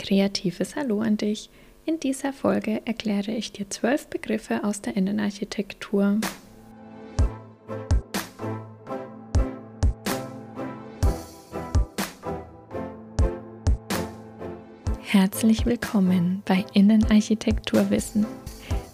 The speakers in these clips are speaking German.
kreatives Hallo an dich. In dieser Folge erkläre ich dir zwölf Begriffe aus der Innenarchitektur. Herzlich willkommen bei Innenarchitekturwissen,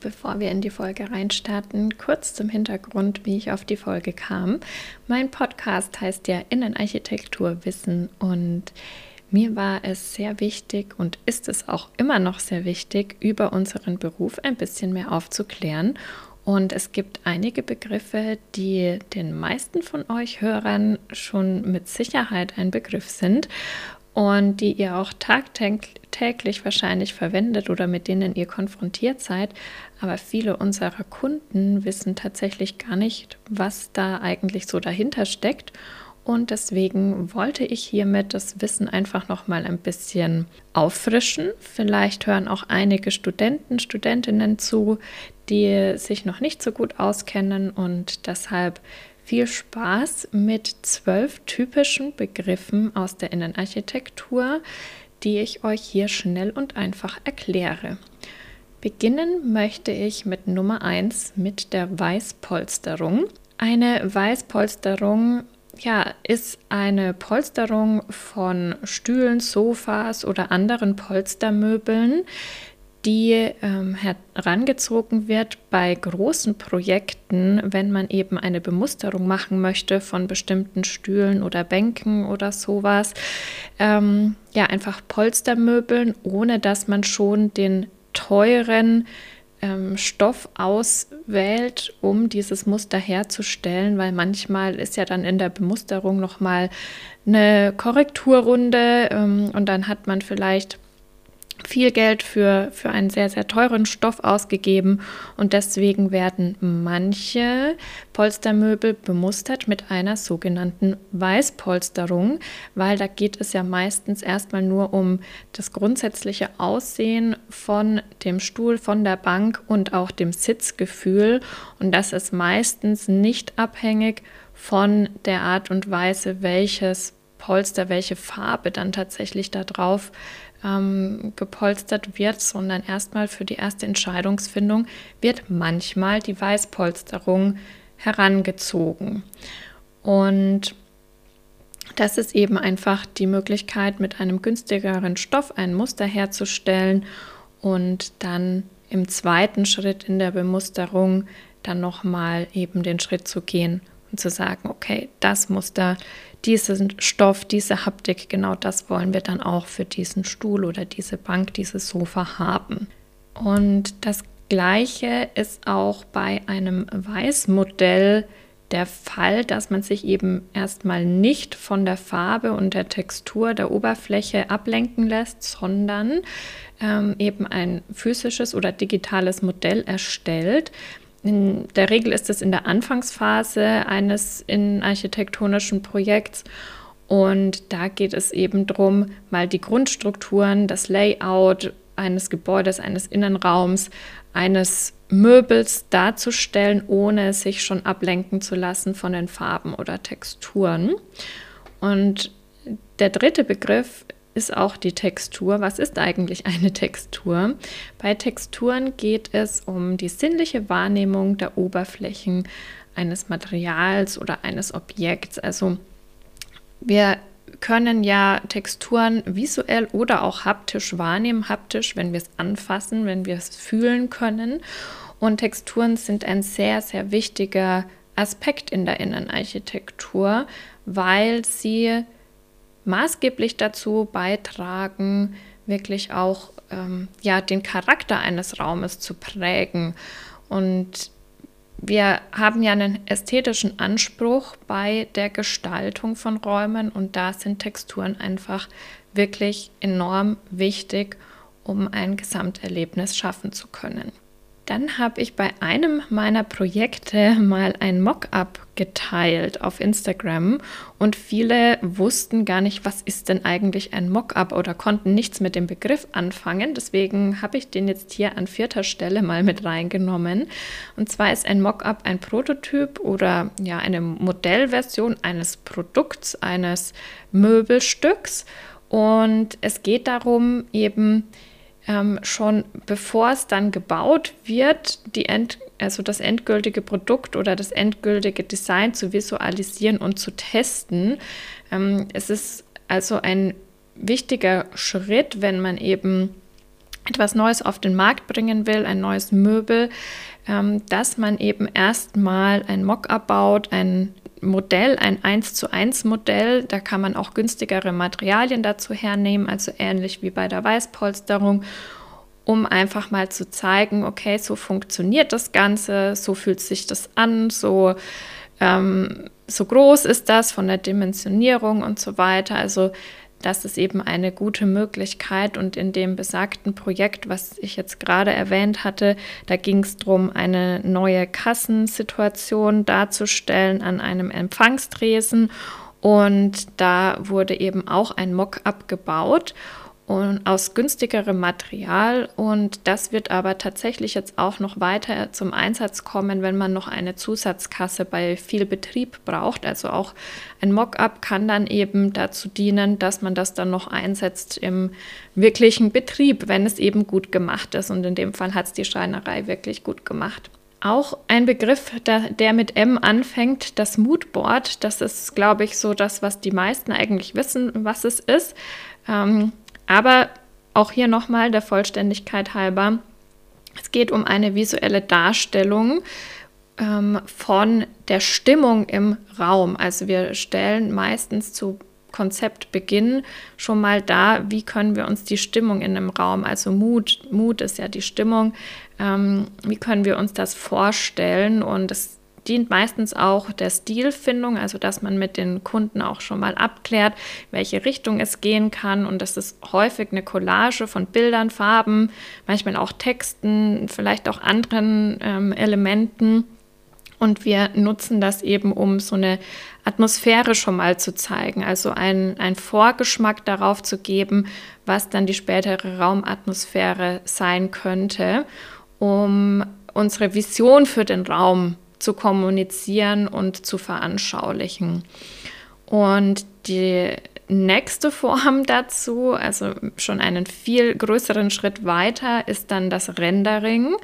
Bevor wir in die Folge reinstarten, kurz zum Hintergrund, wie ich auf die Folge kam. Mein Podcast heißt ja Innenarchitektur Wissen und mir war es sehr wichtig und ist es auch immer noch sehr wichtig, über unseren Beruf ein bisschen mehr aufzuklären. Und es gibt einige Begriffe, die den meisten von euch Hörern schon mit Sicherheit ein Begriff sind und die ihr auch tagtäglich wahrscheinlich verwendet oder mit denen ihr konfrontiert seid. Aber viele unserer Kunden wissen tatsächlich gar nicht, was da eigentlich so dahinter steckt. Und deswegen wollte ich hiermit das Wissen einfach noch mal ein bisschen auffrischen. Vielleicht hören auch einige Studenten, Studentinnen zu, die sich noch nicht so gut auskennen und deshalb viel Spaß mit zwölf typischen Begriffen aus der Innenarchitektur, die ich euch hier schnell und einfach erkläre. Beginnen möchte ich mit Nummer 1 mit der Weißpolsterung. Eine Weißpolsterung ja, ist eine Polsterung von Stühlen, Sofas oder anderen Polstermöbeln, die ähm, herangezogen wird bei großen Projekten, wenn man eben eine Bemusterung machen möchte von bestimmten Stühlen oder Bänken oder sowas. Ähm, ja, einfach Polstermöbeln, ohne dass man schon den teuren ähm, Stoff auswählt, um dieses Muster herzustellen, weil manchmal ist ja dann in der Bemusterung nochmal eine Korrekturrunde ähm, und dann hat man vielleicht viel Geld für, für einen sehr, sehr teuren Stoff ausgegeben und deswegen werden manche Polstermöbel bemustert mit einer sogenannten Weißpolsterung, weil da geht es ja meistens erstmal nur um das grundsätzliche Aussehen von dem Stuhl, von der Bank und auch dem Sitzgefühl. Und das ist meistens nicht abhängig von der Art und Weise, welches Polster, welche Farbe dann tatsächlich da drauf ähm, gepolstert wird, sondern erstmal für die erste Entscheidungsfindung wird manchmal die Weißpolsterung herangezogen. Und das ist eben einfach die Möglichkeit, mit einem günstigeren Stoff ein Muster herzustellen und dann im zweiten Schritt in der Bemusterung dann nochmal eben den Schritt zu gehen und zu sagen, okay, das Muster diesen Stoff, diese Haptik, genau das wollen wir dann auch für diesen Stuhl oder diese Bank, dieses Sofa haben. Und das Gleiche ist auch bei einem Weißmodell der Fall, dass man sich eben erstmal nicht von der Farbe und der Textur der Oberfläche ablenken lässt, sondern ähm, eben ein physisches oder digitales Modell erstellt, in der Regel ist es in der Anfangsphase eines innenarchitektonischen Projekts und da geht es eben darum, mal die Grundstrukturen, das Layout eines Gebäudes, eines Innenraums, eines Möbels darzustellen, ohne sich schon ablenken zu lassen von den Farben oder Texturen. Und der dritte Begriff ist auch die Textur. Was ist eigentlich eine Textur? Bei Texturen geht es um die sinnliche Wahrnehmung der Oberflächen eines Materials oder eines Objekts. Also wir können ja Texturen visuell oder auch haptisch wahrnehmen. Haptisch, wenn wir es anfassen, wenn wir es fühlen können. Und Texturen sind ein sehr, sehr wichtiger Aspekt in der Innenarchitektur, weil sie maßgeblich dazu beitragen, wirklich auch ähm, ja, den Charakter eines Raumes zu prägen. Und wir haben ja einen ästhetischen Anspruch bei der Gestaltung von Räumen und da sind Texturen einfach wirklich enorm wichtig, um ein Gesamterlebnis schaffen zu können. Dann habe ich bei einem meiner Projekte mal ein Mockup geteilt auf Instagram und viele wussten gar nicht, was ist denn eigentlich ein Mockup oder konnten nichts mit dem Begriff anfangen. Deswegen habe ich den jetzt hier an vierter Stelle mal mit reingenommen. Und zwar ist ein Mockup ein Prototyp oder ja eine Modellversion eines Produkts, eines Möbelstücks. Und es geht darum, eben ähm, schon bevor es dann gebaut wird, die End, also das endgültige Produkt oder das endgültige Design zu visualisieren und zu testen. Ähm, es ist also ein wichtiger Schritt, wenn man eben etwas Neues auf den Markt bringen will, ein neues Möbel, ähm, dass man eben erstmal ein Mock-up baut, ein Modell, ein 1 zu 1 Modell. Da kann man auch günstigere Materialien dazu hernehmen, also ähnlich wie bei der Weißpolsterung, um einfach mal zu zeigen, okay, so funktioniert das Ganze, so fühlt sich das an, so, ähm, so groß ist das von der Dimensionierung und so weiter. Also das ist eben eine gute Möglichkeit. Und in dem besagten Projekt, was ich jetzt gerade erwähnt hatte, da ging es darum, eine neue Kassensituation darzustellen an einem Empfangstresen. Und da wurde eben auch ein Mock-up gebaut und aus günstigerem Material. Und das wird aber tatsächlich jetzt auch noch weiter zum Einsatz kommen, wenn man noch eine Zusatzkasse bei viel Betrieb braucht. Also auch ein Mockup kann dann eben dazu dienen, dass man das dann noch einsetzt im wirklichen Betrieb, wenn es eben gut gemacht ist. Und in dem Fall hat es die Schreinerei wirklich gut gemacht. Auch ein Begriff, der, mit M anfängt, das Moodboard. Das ist, glaube ich, so das, was die meisten eigentlich wissen, was es ist. Ähm, aber auch hier nochmal der Vollständigkeit halber, es geht um eine visuelle Darstellung ähm, von der Stimmung im Raum. Also wir stellen meistens zu Konzeptbeginn schon mal dar, wie können wir uns die Stimmung in einem Raum, also Mut, Mut ist ja die Stimmung, ähm, wie können wir uns das vorstellen und es dient meistens auch der Stilfindung, also dass man mit den Kunden auch schon mal abklärt, welche Richtung es gehen kann. Und das ist häufig eine Collage von Bildern, Farben, manchmal auch Texten, vielleicht auch anderen ähm, Elementen. Und wir nutzen das eben, um so eine Atmosphäre schon mal zu zeigen, also einen, Vorgeschmack darauf zu geben, was dann die spätere Raumatmosphäre sein könnte, um unsere Vision für den Raum zu kommunizieren und zu veranschaulichen. Und die nächste Form dazu, also schon einen viel größeren Schritt weiter, ist dann das Rendering.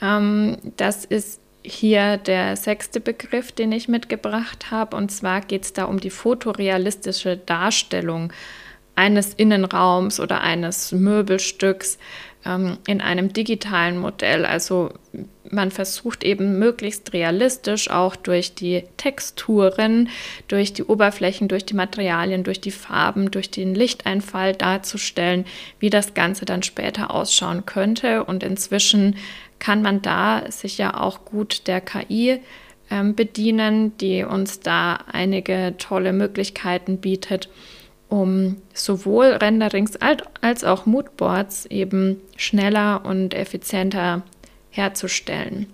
Ähm, das ist hier der sechste Begriff, den ich mitgebracht habe. Und zwar geht es da um die fotorealistische Darstellung eines Innenraums oder eines Möbelstücks ähm, in einem digitalen Modell. Also man versucht eben möglichst realistisch auch durch die Texturen, durch die Oberflächen, durch die Materialien, durch die Farben, durch den Lichteinfall darzustellen, wie das Ganze dann später ausschauen könnte. Und inzwischen kann man da sich ja auch gut der KI ähm, bedienen, die uns da einige tolle Möglichkeiten bietet um sowohl Renderings als auch Moodboards eben schneller und effizienter herzustellen.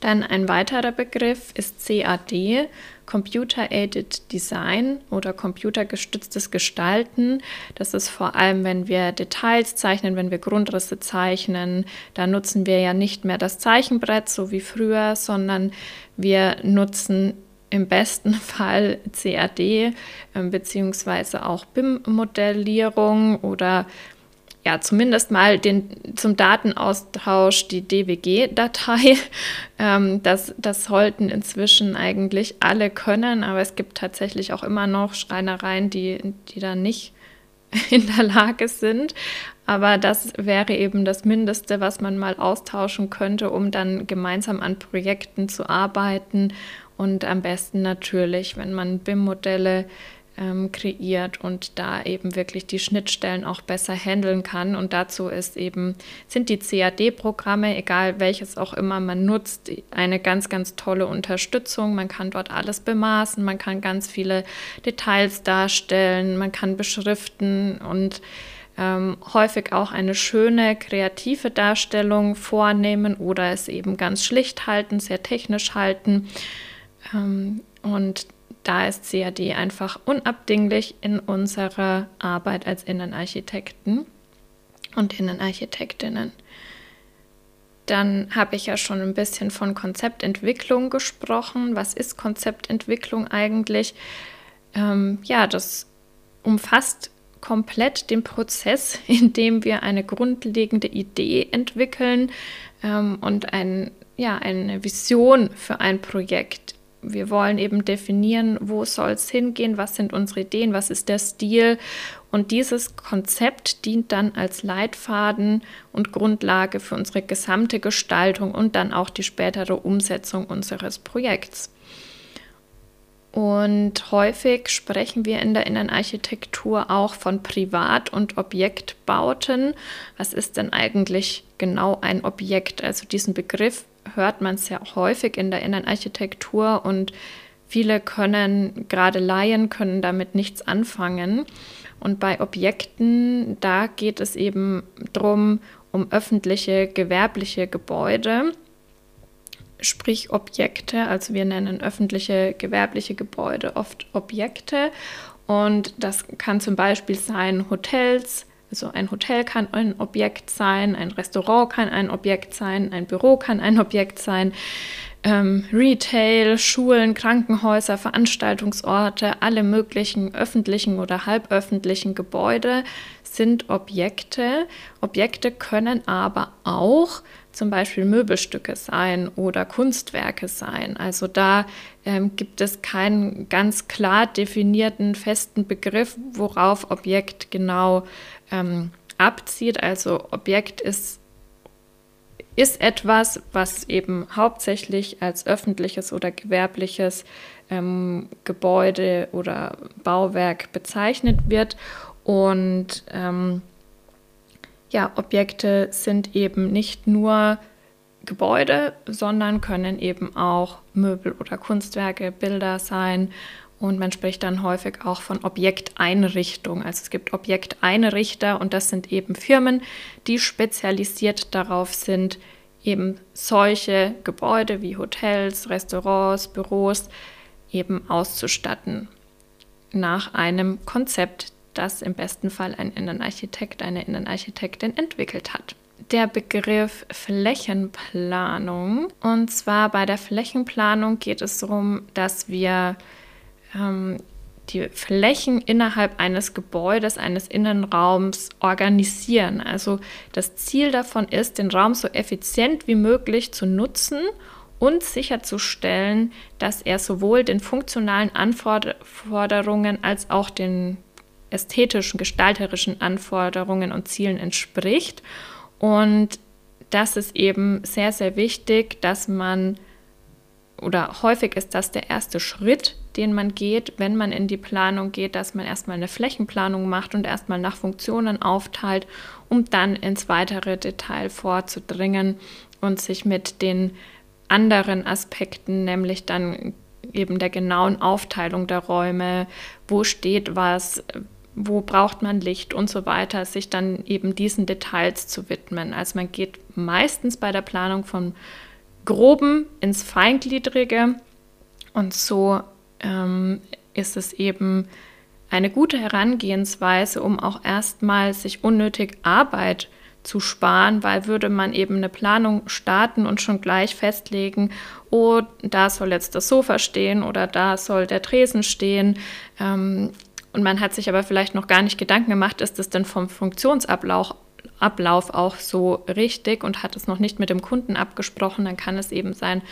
Dann ein weiterer Begriff ist CAD, Computer Aided Design oder computergestütztes Gestalten. Das ist vor allem, wenn wir Details zeichnen, wenn wir Grundrisse zeichnen. Da nutzen wir ja nicht mehr das Zeichenbrett, so wie früher, sondern wir nutzen im besten Fall CAD äh, beziehungsweise auch BIM-Modellierung oder ja, zumindest mal den, zum Datenaustausch die DWG-Datei. Ähm, das, das sollten inzwischen eigentlich alle können, aber es gibt tatsächlich auch immer noch Schreinereien, die, die da nicht in der Lage sind. Aber das wäre eben das Mindeste, was man mal austauschen könnte, um dann gemeinsam an Projekten zu arbeiten und am besten natürlich, wenn man BIM-Modelle ähm, kreiert und da eben wirklich die Schnittstellen auch besser handeln kann. Und dazu ist eben, sind die CAD-Programme, egal welches auch immer man nutzt, eine ganz, ganz tolle Unterstützung. Man kann dort alles bemaßen, man kann ganz viele Details darstellen, man kann beschriften und ähm, häufig auch eine schöne kreative Darstellung vornehmen oder es eben ganz schlicht halten, sehr technisch halten. Ähm, und da ist CAD einfach unabdinglich in unserer Arbeit als Innenarchitekten und Innenarchitektinnen. Dann habe ich ja schon ein bisschen von Konzeptentwicklung gesprochen. Was ist Konzeptentwicklung eigentlich? Ähm, ja, das umfasst komplett den Prozess, in dem wir eine grundlegende Idee entwickeln ähm, und ein, ja, eine Vision für ein Projekt wir wollen eben definieren, wo soll es hingehen, was sind unsere Ideen, was ist der Stil. Und dieses Konzept dient dann als Leitfaden und Grundlage für unsere gesamte Gestaltung und dann auch die spätere Umsetzung unseres Projekts. Und häufig sprechen wir in der Innenarchitektur auch von Privat- und Objektbauten. Was ist denn eigentlich genau ein Objekt? Also diesen Begriff hört man es ja auch häufig in der Innenarchitektur und viele können, gerade Laien, können damit nichts anfangen. Und bei Objekten, da geht es eben darum, um öffentliche, gewerbliche Gebäude, sprich Objekte. Also wir nennen öffentliche, gewerbliche Gebäude oft Objekte. Und das kann zum Beispiel sein Hotels, also ein Hotel kann ein Objekt sein, ein Restaurant kann ein Objekt sein, ein Büro kann ein Objekt sein, ähm, Retail, Schulen, Krankenhäuser, Veranstaltungsorte, alle möglichen öffentlichen oder halböffentlichen Gebäude sind Objekte. Objekte können aber auch zum Beispiel Möbelstücke sein oder Kunstwerke sein. Also da ähm, gibt es keinen ganz klar definierten festen Begriff, worauf Objekt genau ähm, abzieht. Also Objekt ist, ist etwas, was eben hauptsächlich als öffentliches oder gewerbliches ähm, Gebäude oder Bauwerk bezeichnet wird. Und ähm, ja, Objekte sind eben nicht nur Gebäude, sondern können eben auch Möbel oder Kunstwerke, Bilder sein. Und man spricht dann häufig auch von Objekteinrichtung. Also es gibt Objekteinrichter und das sind eben Firmen, die spezialisiert darauf sind, eben solche Gebäude wie Hotels, Restaurants, Büros eben auszustatten nach einem Konzept das im besten Fall ein Innenarchitekt, eine Innenarchitektin entwickelt hat. Der Begriff Flächenplanung. Und zwar bei der Flächenplanung geht es darum, dass wir ähm, die Flächen innerhalb eines Gebäudes, eines Innenraums organisieren. Also das Ziel davon ist, den Raum so effizient wie möglich zu nutzen und sicherzustellen, dass er sowohl den funktionalen Anforderungen als auch den ästhetischen, gestalterischen Anforderungen und Zielen entspricht. Und das ist eben sehr, sehr wichtig, dass man, oder häufig ist das der erste Schritt, den man geht, wenn man in die Planung geht, dass man erstmal eine Flächenplanung macht und erstmal nach Funktionen aufteilt, um dann ins weitere Detail vorzudringen und sich mit den anderen Aspekten, nämlich dann eben der genauen Aufteilung der Räume, wo steht was, wo braucht man Licht und so weiter, sich dann eben diesen Details zu widmen. Also man geht meistens bei der Planung von groben ins Feingliedrige. Und so ähm, ist es eben eine gute Herangehensweise, um auch erstmal sich unnötig Arbeit zu sparen, weil würde man eben eine Planung starten und schon gleich festlegen, oh, da soll jetzt das Sofa stehen oder da soll der Tresen stehen, ähm, und man hat sich aber vielleicht noch gar nicht Gedanken gemacht, ist das denn vom Funktionsablauf Ablauf auch so richtig und hat es noch nicht mit dem Kunden abgesprochen, dann kann es eben sein,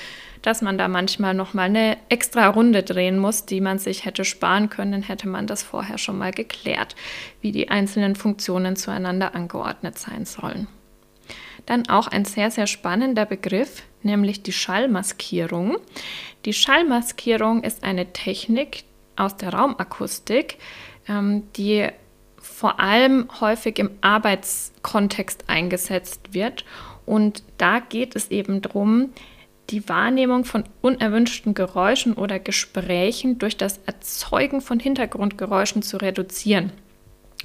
dass man da manchmal noch mal eine extra Runde drehen muss, die man sich hätte sparen können, hätte man das vorher schon mal geklärt, wie die einzelnen Funktionen zueinander angeordnet sein sollen. Dann auch ein sehr, sehr spannender Begriff, nämlich die Schallmaskierung. Die Schallmaskierung ist eine Technik, aus der Raumakustik, ähm, die vor allem häufig im Arbeitskontext eingesetzt wird. Und da geht es eben darum, die Wahrnehmung von unerwünschten Geräuschen oder Gesprächen durch das Erzeugen von Hintergrundgeräuschen zu reduzieren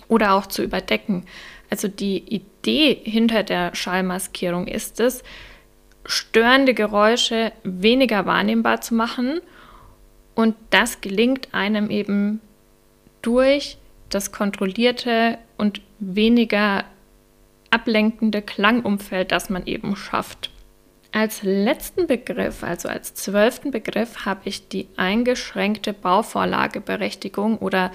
oder auch zu überdecken. Also die Idee hinter der Schallmaskierung ist es, störende Geräusche weniger wahrnehmbar zu machen. Und das gelingt einem eben durch das kontrollierte und weniger ablenkende Klangumfeld, das man eben schafft. Als letzten Begriff, also als zwölften Begriff, habe ich die eingeschränkte Bauvorlageberechtigung oder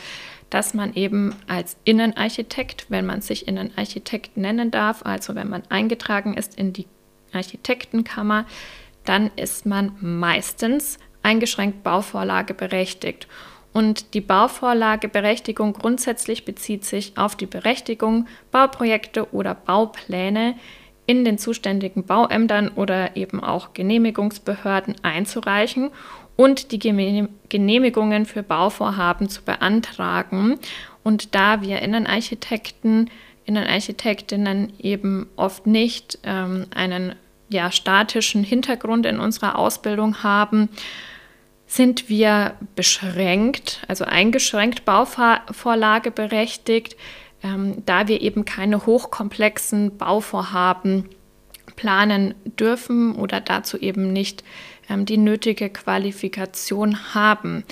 dass man eben als Innenarchitekt, wenn man sich Innenarchitekt nennen darf, also wenn man eingetragen ist in die Architektenkammer, dann ist man meistens eingeschränkt Bauvorlageberechtigt. Und die Bauvorlageberechtigung grundsätzlich bezieht sich auf die Berechtigung, Bauprojekte oder Baupläne in den zuständigen Bauämtern oder eben auch Genehmigungsbehörden einzureichen und die Genehmigungen für Bauvorhaben zu beantragen. Und da wir Innenarchitekten, Innenarchitektinnen eben oft nicht ähm, einen ja, statischen Hintergrund in unserer Ausbildung haben, sind wir beschränkt, also eingeschränkt Bauvorlage berechtigt, ähm, da wir eben keine hochkomplexen Bauvorhaben planen dürfen oder dazu eben nicht ähm, die nötige Qualifikation haben.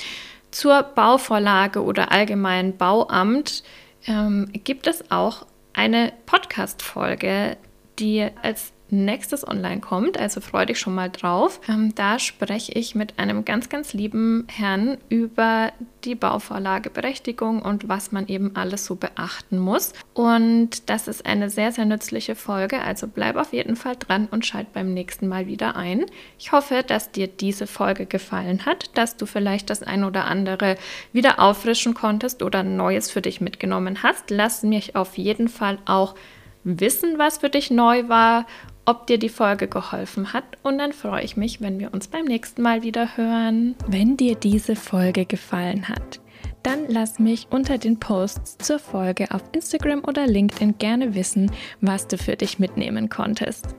Zur Bauvorlage oder allgemeinen Bauamt ähm, gibt es auch eine Podcast-Folge, die als nächstes online kommt, also freu dich schon mal drauf. Ähm, da spreche ich mit einem ganz, ganz lieben Herrn über die Bauvorlageberechtigung und was man eben alles so beachten muss. Und das ist eine sehr, sehr nützliche Folge, also bleib auf jeden Fall dran und schalt beim nächsten Mal wieder ein. Ich hoffe, dass dir diese Folge gefallen hat, dass du vielleicht das ein oder andere wieder auffrischen konntest oder Neues für dich mitgenommen hast. Lass mich auf jeden Fall auch wissen, was für dich neu war ob dir die Folge geholfen hat und dann freue ich mich, wenn wir uns beim nächsten Mal wieder hören. Wenn dir diese Folge gefallen hat, dann lass mich unter den Posts zur Folge auf Instagram oder LinkedIn gerne wissen, was du für dich mitnehmen konntest.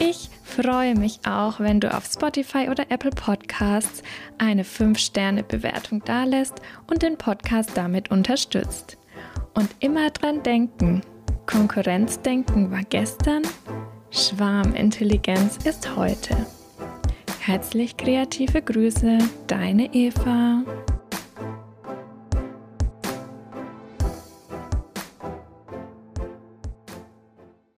Ich freue mich auch, wenn du auf Spotify oder Apple Podcasts eine 5-Sterne-Bewertung dalässt und den Podcast damit unterstützt. Und immer dran denken, Konkurrenzdenken war gestern, Schwarmintelligenz ist heute. Herzlich kreative Grüße, deine Eva.